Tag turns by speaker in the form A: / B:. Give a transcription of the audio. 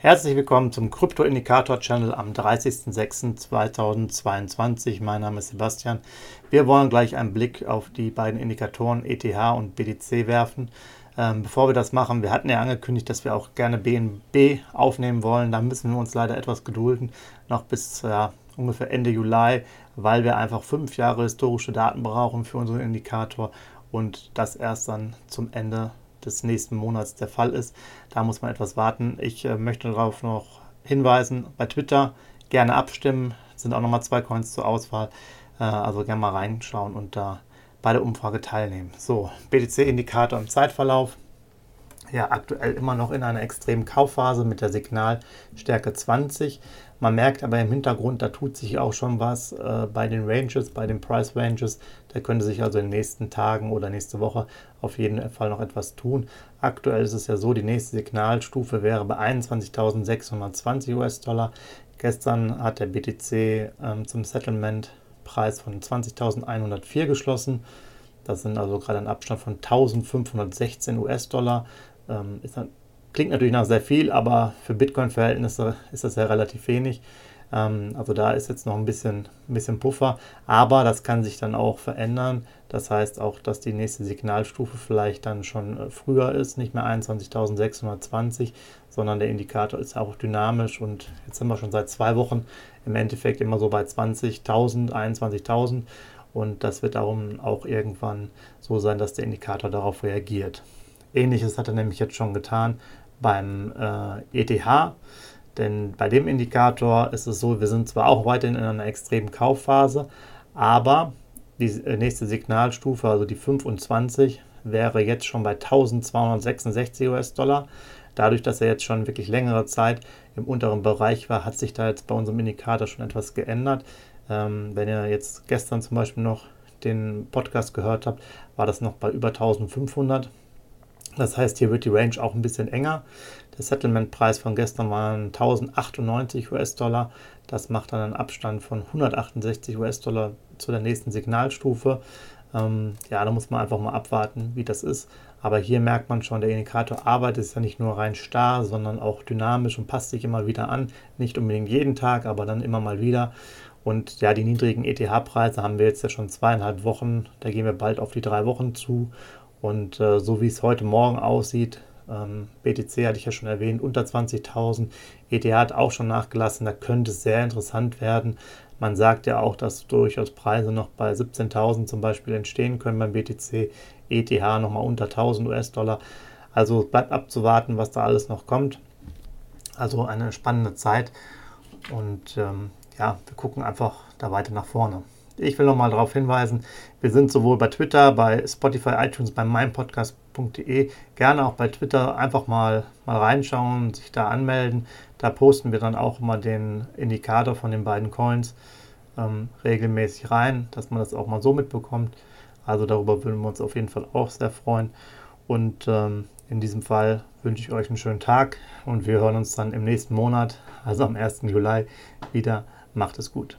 A: Herzlich willkommen zum Krypto-Indikator-Channel am 30.06.2022. Mein Name ist Sebastian. Wir wollen gleich einen Blick auf die beiden Indikatoren ETH und BTC werfen. Ähm, bevor wir das machen, wir hatten ja angekündigt, dass wir auch gerne BNB aufnehmen wollen. Da müssen wir uns leider etwas gedulden, noch bis ja, ungefähr Ende Juli, weil wir einfach fünf Jahre historische Daten brauchen für unseren Indikator und das erst dann zum Ende des nächsten Monats der Fall ist. Da muss man etwas warten. Ich äh, möchte darauf noch hinweisen, bei Twitter gerne abstimmen. Sind auch nochmal zwei Coins zur Auswahl. Äh, also gerne mal reinschauen und da bei der Umfrage teilnehmen. So, BTC-Indikator im Zeitverlauf. Ja, aktuell immer noch in einer extremen Kaufphase mit der Signalstärke 20. Man merkt aber im Hintergrund, da tut sich auch schon was äh, bei den Ranges, bei den Price Ranges. Da könnte sich also in den nächsten Tagen oder nächste Woche auf jeden Fall noch etwas tun. Aktuell ist es ja so, die nächste Signalstufe wäre bei 21.620 US-Dollar. Gestern hat der BTC ähm, zum Settlement-Preis von 20.104 geschlossen. Das sind also gerade ein Abstand von 1516 US-Dollar. Ähm, ist dann Klingt natürlich nach sehr viel, aber für Bitcoin-Verhältnisse ist das ja relativ wenig. Ähm, also da ist jetzt noch ein bisschen, ein bisschen Puffer, aber das kann sich dann auch verändern. Das heißt auch, dass die nächste Signalstufe vielleicht dann schon äh, früher ist, nicht mehr 21.620, sondern der Indikator ist auch dynamisch und jetzt sind wir schon seit zwei Wochen im Endeffekt immer so bei 20.000, 21.000 und das wird darum auch irgendwann so sein, dass der Indikator darauf reagiert. Ähnliches hat er nämlich jetzt schon getan beim äh, ETH. Denn bei dem Indikator ist es so, wir sind zwar auch weiterhin in einer extremen Kaufphase, aber die äh, nächste Signalstufe, also die 25, wäre jetzt schon bei 1266 US-Dollar. Dadurch, dass er jetzt schon wirklich längere Zeit im unteren Bereich war, hat sich da jetzt bei unserem Indikator schon etwas geändert. Ähm, wenn ihr jetzt gestern zum Beispiel noch den Podcast gehört habt, war das noch bei über 1500. Das heißt, hier wird die Range auch ein bisschen enger. Der Settlement-Preis von gestern waren 1098 US-Dollar. Das macht dann einen Abstand von 168 US-Dollar zu der nächsten Signalstufe. Ähm, ja, da muss man einfach mal abwarten, wie das ist. Aber hier merkt man schon, der Indikator arbeitet ist ja nicht nur rein starr, sondern auch dynamisch und passt sich immer wieder an. Nicht unbedingt jeden Tag, aber dann immer mal wieder. Und ja, die niedrigen ETH-Preise haben wir jetzt ja schon zweieinhalb Wochen. Da gehen wir bald auf die drei Wochen zu. Und äh, so wie es heute Morgen aussieht, ähm, BTC hatte ich ja schon erwähnt, unter 20.000. ETH hat auch schon nachgelassen, da könnte es sehr interessant werden. Man sagt ja auch, dass durchaus Preise noch bei 17.000 zum Beispiel entstehen können beim BTC, ETH nochmal unter 1.000 US-Dollar. Also bleibt abzuwarten, was da alles noch kommt. Also eine spannende Zeit und ähm, ja, wir gucken einfach da weiter nach vorne. Ich will nochmal darauf hinweisen, wir sind sowohl bei Twitter, bei Spotify, iTunes, bei meinpodcast.de, gerne auch bei Twitter einfach mal, mal reinschauen, sich da anmelden. Da posten wir dann auch mal den Indikator von den beiden Coins ähm, regelmäßig rein, dass man das auch mal so mitbekommt. Also darüber würden wir uns auf jeden Fall auch sehr freuen. Und ähm, in diesem Fall wünsche ich euch einen schönen Tag und wir hören uns dann im nächsten Monat, also am 1. Juli, wieder. Macht es gut.